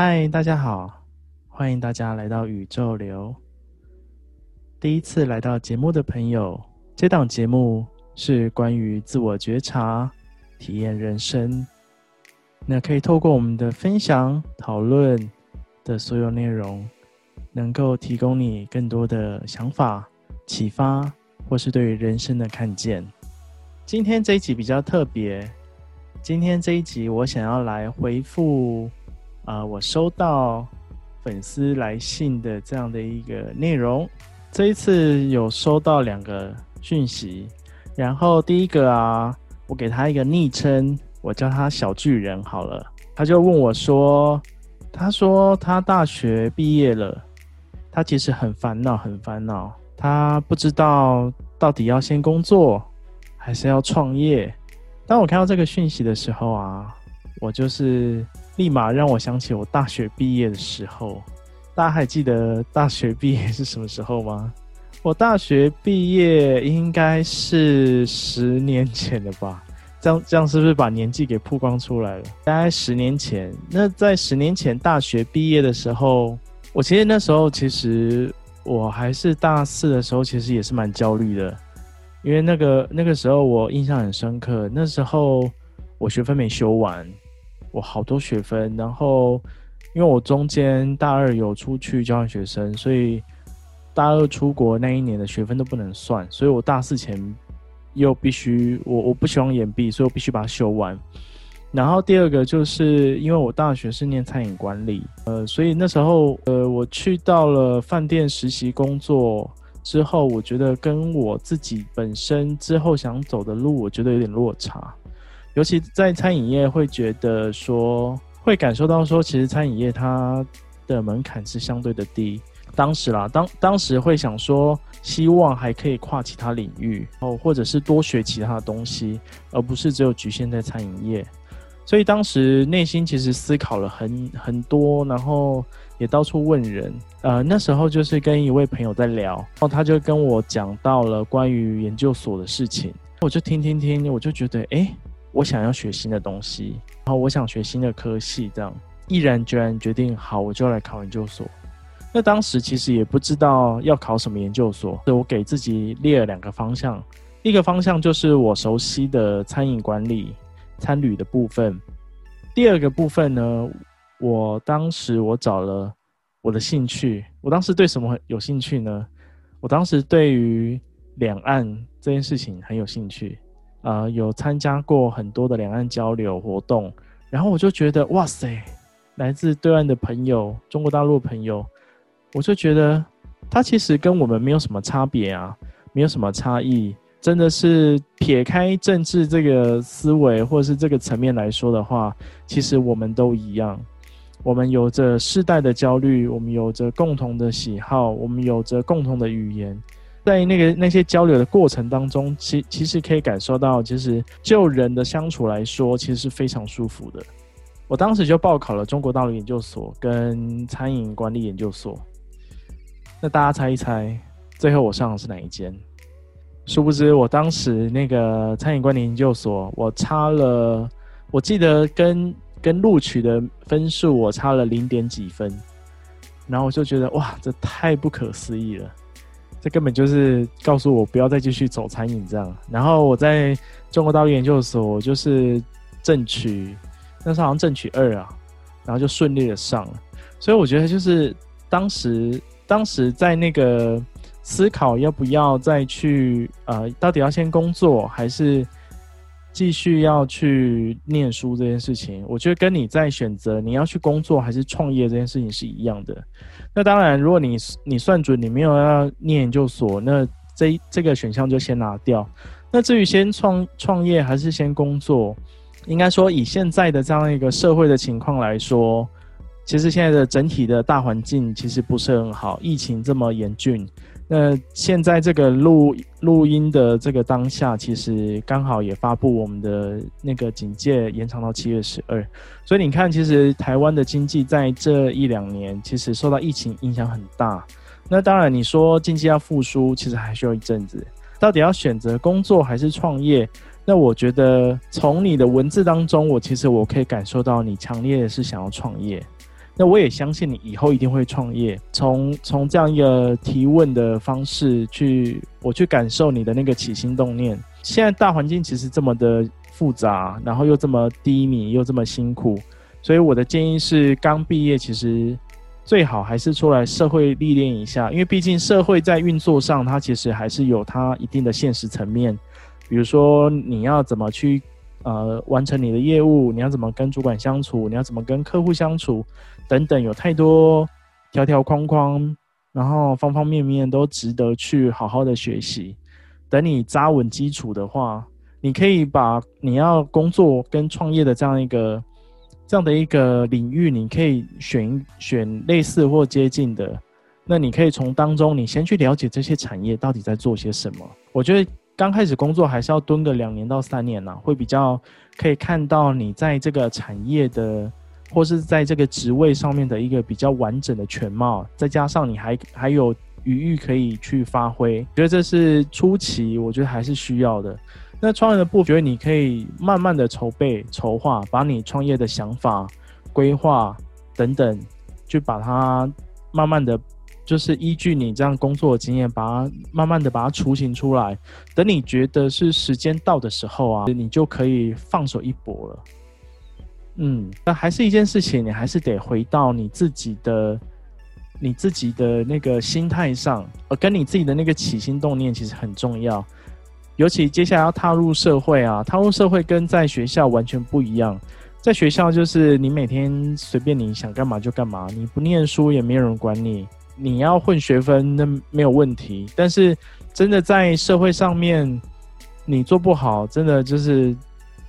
嗨，大家好，欢迎大家来到宇宙流。第一次来到节目的朋友，这档节目是关于自我觉察、体验人生。那可以透过我们的分享、讨论的所有内容，能够提供你更多的想法、启发，或是对于人生的看见。今天这一集比较特别，今天这一集我想要来回复。啊、我收到粉丝来信的这样的一个内容。这一次有收到两个讯息，然后第一个啊，我给他一个昵称，我叫他小巨人好了。他就问我说：“他说他大学毕业了，他其实很烦恼，很烦恼，他不知道到底要先工作还是要创业。”当我看到这个讯息的时候啊，我就是。立马让我想起我大学毕业的时候，大家还记得大学毕业是什么时候吗？我大学毕业应该是十年前了吧？这样这样是不是把年纪给曝光出来了？大概十年前。那在十年前大学毕业的时候，我其实那时候其实我还是大四的时候，其实也是蛮焦虑的，因为那个那个时候我印象很深刻，那时候我学分没修完。我好多学分，然后因为我中间大二有出去交换学生，所以大二出国那一年的学分都不能算，所以我大四前又必须我我不希望延毕，所以我必须把它修完。然后第二个就是因为我大学是念餐饮管理，呃，所以那时候呃我去到了饭店实习工作之后，我觉得跟我自己本身之后想走的路，我觉得有点落差。尤其在餐饮业，会觉得说，会感受到说，其实餐饮业它的门槛是相对的低。当时啦，当当时会想说，希望还可以跨其他领域，哦，或者是多学其他的东西，而不是只有局限在餐饮业。所以当时内心其实思考了很很多，然后也到处问人。呃，那时候就是跟一位朋友在聊，然后他就跟我讲到了关于研究所的事情，我就听听听，我就觉得，哎。我想要学新的东西，然后我想学新的科系，这样毅然决然决定好，我就来考研究所。那当时其实也不知道要考什么研究所，所以我给自己列了两个方向，一个方向就是我熟悉的餐饮管理、餐旅的部分。第二个部分呢，我当时我找了我的兴趣，我当时对什么有兴趣呢？我当时对于两岸这件事情很有兴趣。呃，有参加过很多的两岸交流活动，然后我就觉得哇塞，来自对岸的朋友，中国大陆朋友，我就觉得他其实跟我们没有什么差别啊，没有什么差异，真的是撇开政治这个思维或者是这个层面来说的话，其实我们都一样，我们有着世代的焦虑，我们有着共同的喜好，我们有着共同的语言。在那个那些交流的过程当中，其其实可以感受到，其实就人的相处来说，其实是非常舒服的。我当时就报考了中国大陆研究所跟餐饮管理研究所。那大家猜一猜，最后我上的是哪一间？殊不知，我当时那个餐饮管理研究所，我差了，我记得跟跟录取的分数，我差了零点几分。然后我就觉得，哇，这太不可思议了。这根本就是告诉我不要再继续走餐饮这样。然后我在中国大陆研究所就是正取，那是好像正取二啊，然后就顺利的上了。所以我觉得就是当时当时在那个思考要不要再去呃，到底要先工作还是继续要去念书这件事情，我觉得跟你在选择你要去工作还是创业这件事情是一样的。那当然，如果你你算准你没有要念研究所，那这这个选项就先拿掉。那至于先创创业还是先工作，应该说以现在的这样一个社会的情况来说，其实现在的整体的大环境其实不是很好，疫情这么严峻。那现在这个录录音的这个当下，其实刚好也发布我们的那个警戒延长到七月十二，所以你看，其实台湾的经济在这一两年其实受到疫情影响很大。那当然，你说经济要复苏，其实还需要一阵子。到底要选择工作还是创业？那我觉得从你的文字当中，我其实我可以感受到你强烈的是想要创业。那我也相信你以后一定会创业。从从这样一个提问的方式去，我去感受你的那个起心动念。现在大环境其实这么的复杂，然后又这么低迷，又这么辛苦，所以我的建议是，刚毕业其实最好还是出来社会历练一下，因为毕竟社会在运作上，它其实还是有它一定的现实层面。比如说，你要怎么去呃完成你的业务，你要怎么跟主管相处，你要怎么跟客户相处。等等，有太多条条框框，然后方方面面都值得去好好的学习。等你扎稳基础的话，你可以把你要工作跟创业的这样一个这样的一个领域，你可以选选类似或接近的。那你可以从当中，你先去了解这些产业到底在做些什么。我觉得刚开始工作还是要蹲个两年到三年呢，会比较可以看到你在这个产业的。或是在这个职位上面的一个比较完整的全貌，再加上你还还有余裕可以去发挥，觉得这是初期，我觉得还是需要的。那创业的部分，你可以慢慢的筹备筹划，把你创业的想法、规划等等，去把它慢慢的，就是依据你这样工作的经验，把它慢慢的把它雏形出来。等你觉得是时间到的时候啊，你就可以放手一搏了。嗯，那还是一件事情，你还是得回到你自己的、你自己的那个心态上，呃，跟你自己的那个起心动念其实很重要。尤其接下来要踏入社会啊，踏入社会跟在学校完全不一样。在学校就是你每天随便你想干嘛就干嘛，你不念书也没有人管你，你要混学分那没有问题。但是真的在社会上面，你做不好，真的就是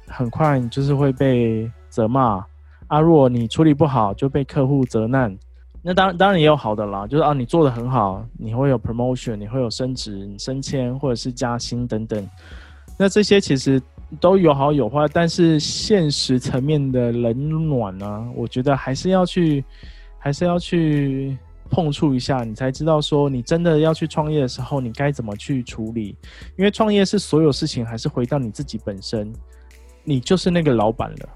很快你就是会被。责骂啊！如果你处理不好，就被客户责难。那当然，当然也有好的啦，就是啊，你做得很好，你会有 promotion，你会有升职、升迁或者是加薪等等。那这些其实都有好有坏，但是现实层面的冷暖呢、我觉得还是要去，还是要去碰触一下，你才知道说你真的要去创业的时候，你该怎么去处理。因为创业是所有事情还是回到你自己本身，你就是那个老板了。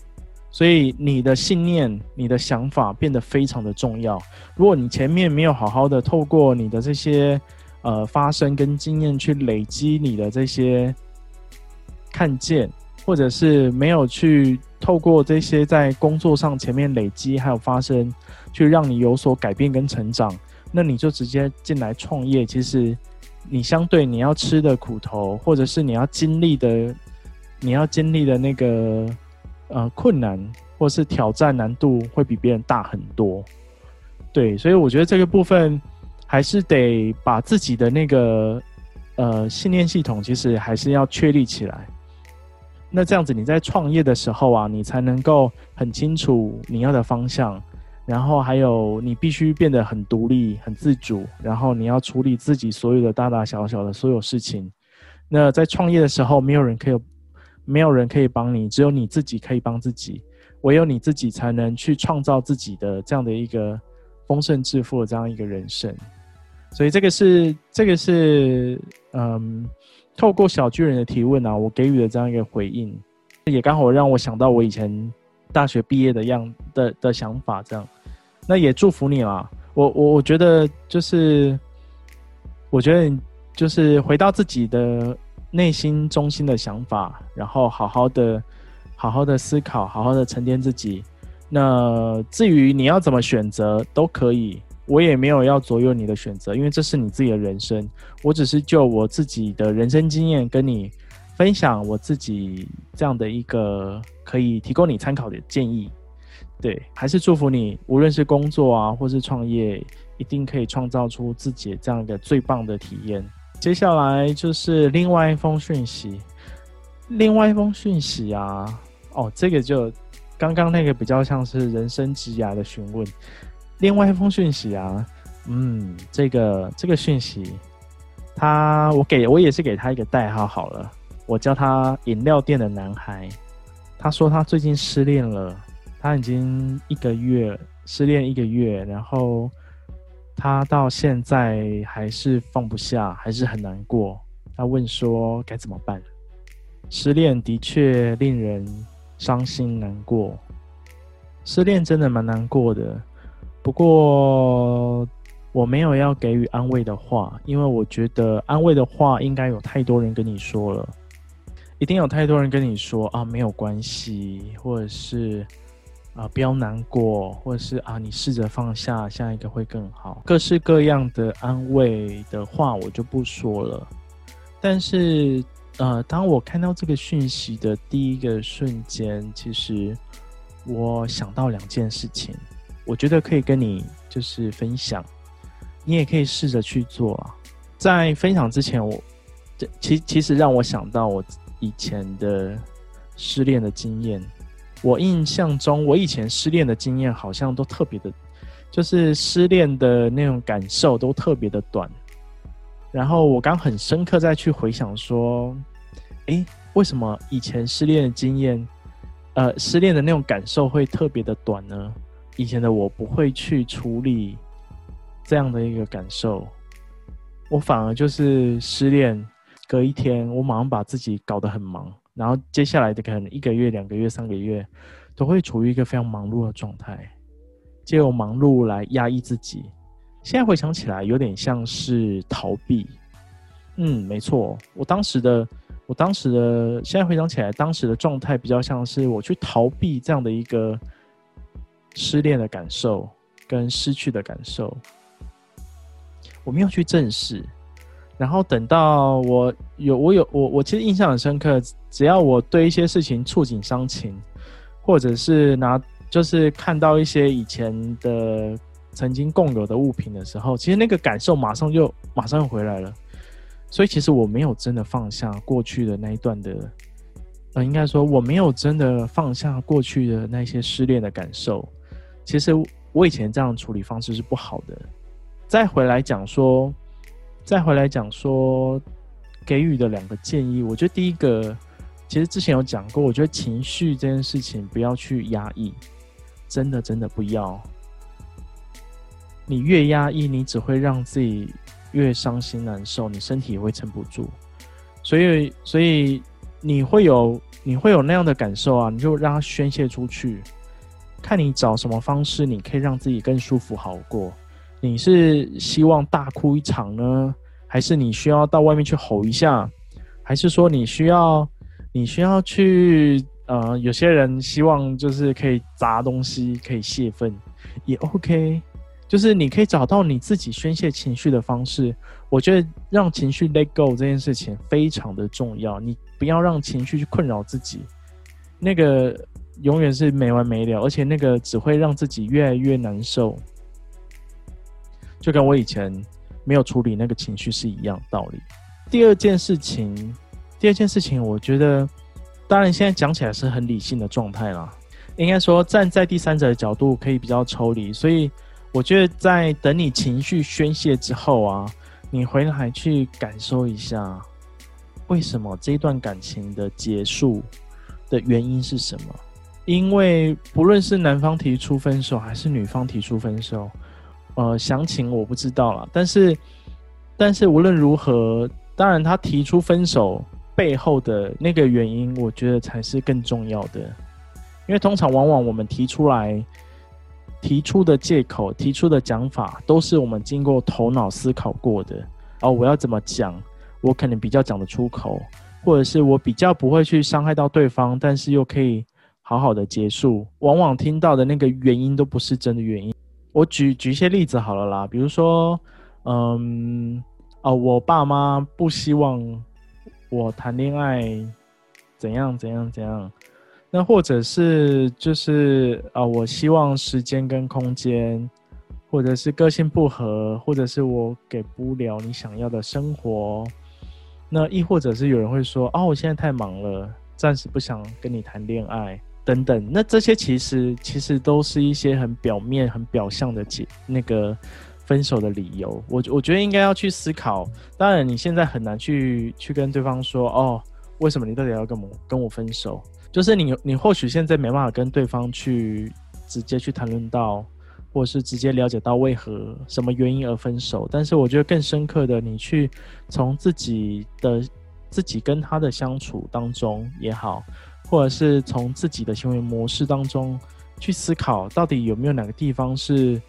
所以你的信念、你的想法变得非常的重要。如果你前面没有好好的透过你的这些呃发生跟经验去累积你的这些看见，或者是没有去透过这些在工作上前面累积还有发生，去让你有所改变跟成长，那你就直接进来创业。其实你相对你要吃的苦头，或者是你要经历的，你要经历的那个。呃，困难或是挑战难度会比别人大很多，对，所以我觉得这个部分还是得把自己的那个呃信念系统，其实还是要确立起来。那这样子你在创业的时候啊，你才能够很清楚你要的方向，然后还有你必须变得很独立、很自主，然后你要处理自己所有的大大小小的所有事情。那在创业的时候，没有人可以。没有人可以帮你，只有你自己可以帮自己。唯有你自己才能去创造自己的这样的一个丰盛致富的这样一个人生。所以这个是这个是嗯，透过小巨人的提问啊，我给予的这样一个回应，也刚好让我想到我以前大学毕业的样的的想法。这样，那也祝福你啦。我我我觉得就是，我觉得就是回到自己的。内心中心的想法，然后好好的、好好的思考，好好的沉淀自己。那至于你要怎么选择都可以，我也没有要左右你的选择，因为这是你自己的人生。我只是就我自己的人生经验跟你分享我自己这样的一个可以提供你参考的建议。对，还是祝福你，无论是工作啊，或是创业，一定可以创造出自己这样一个最棒的体验。接下来就是另外一封讯息，另外一封讯息啊，哦，这个就刚刚那个比较像是人生职涯的询问，另外一封讯息啊，嗯，这个这个讯息，他我给我也是给他一个代号好了，我叫他饮料店的男孩，他说他最近失恋了，他已经一个月失恋一个月，然后。他到现在还是放不下，还是很难过。他问说该怎么办？失恋的确令人伤心难过，失恋真的蛮难过的。不过我没有要给予安慰的话，因为我觉得安慰的话应该有太多人跟你说了，一定有太多人跟你说啊，没有关系，或者是啊，不要难过，或者是啊，你试着放下，下一个会更好，各式各样的安慰的话我就不说了。但是呃，当我看到这个讯息的第一个瞬间，其实。我想到两件事情，我觉得可以跟你就是分享，你也可以试着去做啊。在分享之前，我这其其实让我想到我以前的失恋的经验。我印象中，我以前失恋的经验好像都特别的，就是失恋的那种感受都特别的短。然后我刚很深刻再去回想说，诶，为什么以前失恋的经验？呃，失恋的那种感受会特别的短呢。以前的我不会去处理这样的一个感受，我反而就是失恋，隔一天我马上把自己搞得很忙，然后接下来的可能一个月、两个月、三个月都会处于一个非常忙碌的状态，借由忙碌来压抑自己。现在回想起来，有点像是逃避。嗯，没错，我当时的。我当时的，现在回想起来，当时的状态比较像是我去逃避这样的一个失恋的感受跟失去的感受，我没有去正视。然后等到我有，我有，我我其实印象很深刻，只要我对一些事情触景伤情，或者是拿，就是看到一些以前的曾经共有的物品的时候，其实那个感受马上就马上又回来了。所以其实我没有真的放下过去的那一段的，呃，应该说我没有真的放下过去的那些失恋的感受。其实我以前这样处理方式是不好的。再回来讲说，再回来讲说，给予的两个建议，我觉得第一个，其实之前有讲过，我觉得情绪这件事情不要去压抑，真的真的不要。你越压抑，你只会让自己。越伤心难受，你身体也会撑不住，所以，所以你会有你会有那样的感受啊，你就让它宣泄出去，看你找什么方式，你可以让自己更舒服好过。你是希望大哭一场呢，还是你需要到外面去吼一下，还是说你需要你需要去呃，有些人希望就是可以砸东西，可以泄愤，也 OK。就是你可以找到你自己宣泄情绪的方式，我觉得让情绪 let go 这件事情非常的重要。你不要让情绪去困扰自己，那个永远是没完没了，而且那个只会让自己越来越难受。就跟我以前没有处理那个情绪是一样道理。第二件事情，第二件事情，我觉得，当然现在讲起来是很理性的状态啦，应该说站在第三者的角度可以比较抽离，所以。我觉得在等你情绪宣泄之后啊，你回来去感受一下，为什么这一段感情的结束的原因是什么？因为不论是男方提出分手还是女方提出分手，呃，详情我不知道了。但是，但是无论如何，当然他提出分手背后的那个原因，我觉得才是更重要的。因为通常往往我们提出来。提出的借口、提出的讲法，都是我们经过头脑思考过的。哦，我要怎么讲，我可能比较讲得出口，或者是我比较不会去伤害到对方，但是又可以好好的结束。往往听到的那个原因都不是真的原因。我举举一些例子好了啦，比如说，嗯，哦，我爸妈不希望我谈恋爱，怎样怎样怎样。那或者是就是啊，我希望时间跟空间，或者是个性不合，或者是我给不了你想要的生活。那亦或者是有人会说，哦，我现在太忙了，暂时不想跟你谈恋爱等等。那这些其实其实都是一些很表面、很表象的解那个分手的理由。我我觉得应该要去思考。当然，你现在很难去去跟对方说，哦，为什么你到底要跟我跟我分手？就是你，你或许现在没办法跟对方去直接去谈论到，或是直接了解到为何什么原因而分手。但是我觉得更深刻的，你去从自己的自己跟他的相处当中也好，或者是从自己的行为模式当中去思考，到底有没有哪个地方是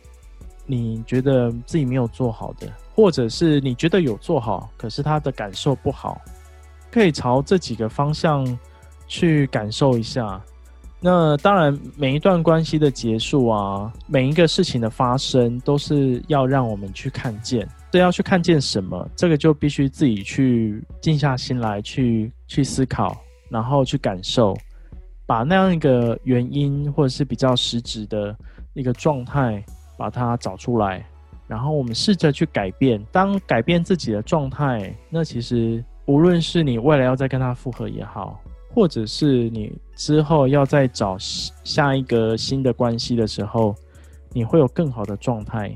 你觉得自己没有做好的，或者是你觉得有做好，可是他的感受不好，可以朝这几个方向去感受一下。那当然，每一段关系的结束啊，每一个事情的发生，都是要让我们去看见。这要去看见什么？这个就必须自己去静下心来，去去思考，然后去感受，把那样一个原因或者是比较实质的一个状态，把它找出来，然后我们试着去改变。当改变自己的状态，那其实无论是你未来要再跟他复合也好。或者是你之后要再找下一个新的关系的时候，你会有更好的状态，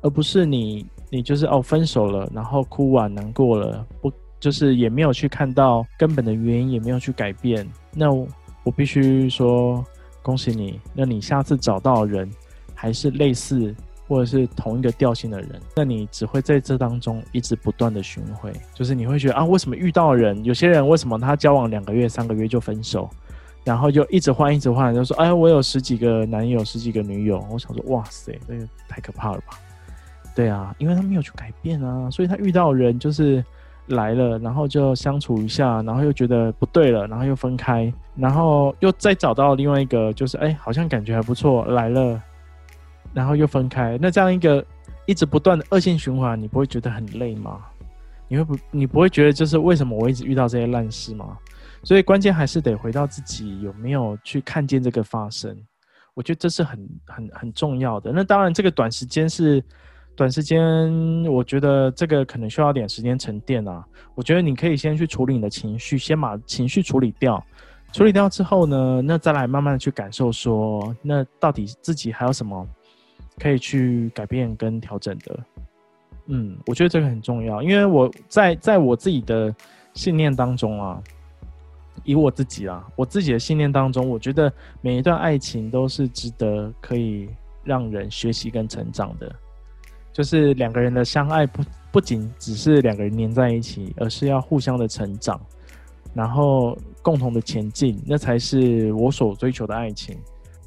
而不是你你就是哦分手了，然后哭完难过了，不就是也没有去看到根本的原因，也没有去改变。那我，必须说恭喜你，那你下次找到人还是类似。或者是同一个调性的人，那你只会在这当中一直不断的巡回，就是你会觉得啊，为什么遇到人，有些人为什么他交往两个月、三个月就分手，然后就一直换、一直换，就说哎，我有十几个男友、十几个女友，我想说哇塞，这个太可怕了吧？对啊，因为他没有去改变啊，所以他遇到人就是来了，然后就相处一下，然后又觉得不对了，然后又分开，然后又再找到另外一个，就是哎，好像感觉还不错，来了。然后又分开，那这样一个一直不断的恶性循环，你不会觉得很累吗？你会不，你不会觉得就是为什么我一直遇到这些烂事吗？所以关键还是得回到自己有没有去看见这个发生，我觉得这是很很很重要的。那当然，这个短时间是短时间，我觉得这个可能需要点时间沉淀啊。我觉得你可以先去处理你的情绪，先把情绪处理掉。处理掉之后呢，那再来慢慢的去感受说，那到底自己还有什么？可以去改变跟调整的，嗯，我觉得这个很重要，因为我在在我自己的信念当中啊，以我自己啊，我自己的信念当中，我觉得每一段爱情都是值得可以让人学习跟成长的，就是两个人的相爱不不仅只是两个人黏在一起，而是要互相的成长，然后共同的前进，那才是我所追求的爱情。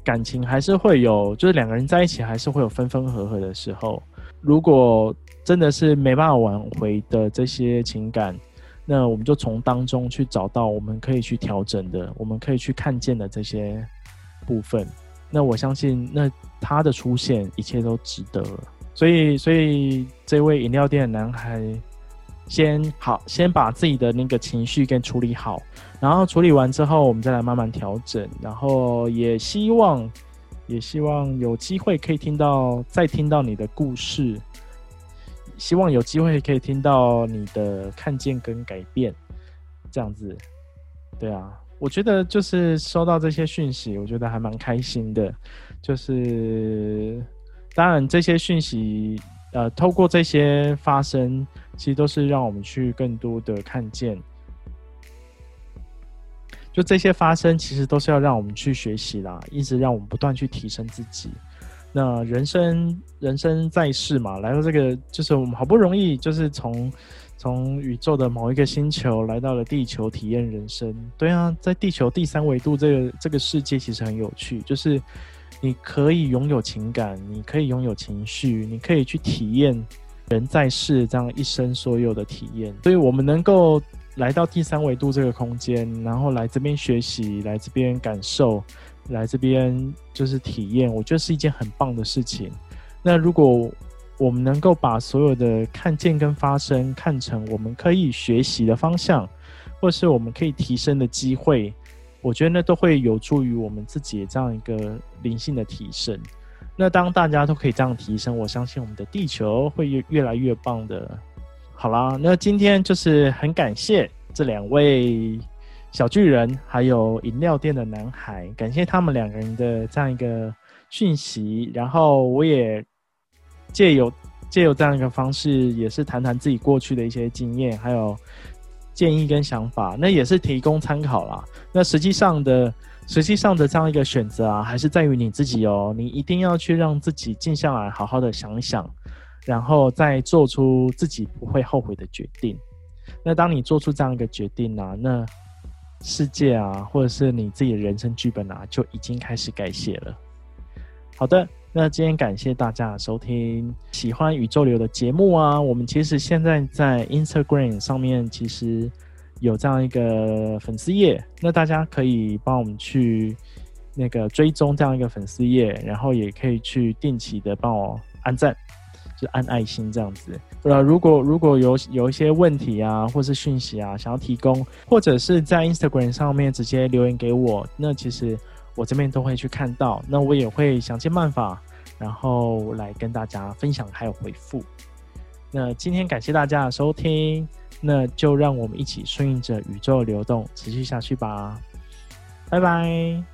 感情还是会有，就是两个人在一起还是会有分分合合的时候。如果真的是没办法挽回的这些情感，那我们就从当中去找到我们可以去调整的，我们可以去看见的这些部分。那我相信，那他的出现，一切都值得。所以，所以这位饮料店的男孩。先好，先把自己的那个情绪给处理好，然后处理完之后，我们再来慢慢调整。然后也希望，也希望有机会可以听到，再听到你的故事。希望有机会可以听到你的看见跟改变，这样子。对啊，我觉得就是收到这些讯息，我觉得还蛮开心的。就是当然这些讯息，呃，透过这些发生。其实都是让我们去更多的看见，就这些发生，其实都是要让我们去学习啦，一直让我们不断去提升自己。那人生，人生在世嘛，来到这个，就是我们好不容易，就是从从宇宙的某一个星球来到了地球体验人生。对啊，在地球第三维度这个这个世界其实很有趣，就是你可以拥有情感，你可以拥有情绪，你可以去体验。人在世这样一生所有的体验，所以我们能够来到第三维度这个空间，然后来这边学习，来这边感受，来这边就是体验，我觉得是一件很棒的事情。那如果我们能够把所有的看见跟发生看成我们可以学习的方向，或是我们可以提升的机会，我觉得那都会有助于我们自己这样一个灵性的提升。那当大家都可以这样提升，我相信我们的地球会越越来越棒的。好啦，那今天就是很感谢这两位小巨人，还有饮料店的男孩，感谢他们两个人的这样一个讯息。然后我也借由借由这样一个方式，也是谈谈自己过去的一些经验，还有建议跟想法，那也是提供参考啦。那实际上的。实际上的这样一个选择啊，还是在于你自己哦。你一定要去让自己静下来，好好的想一想，然后再做出自己不会后悔的决定。那当你做出这样一个决定啊，那世界啊，或者是你自己的人生剧本啊，就已经开始改写了。好的，那今天感谢大家收听，喜欢宇宙流的节目啊，我们其实现在在 Instagram 上面其实有这样一个粉丝页，那大家可以帮我们去那个追踪这样一个粉丝页，然后也可以去定期的帮我按赞，就按爱心这样子。呃，如果如果有有一些问题啊，或是讯息啊，想要提供，或者是在 Instagram 上面直接留言给我，那其实。我这边都会去看到，那我也会想尽办法，然后来跟大家分享还有回复。那今天感谢大家的收听，那就让我们一起顺应着宇宙流动，持续下去吧。拜拜。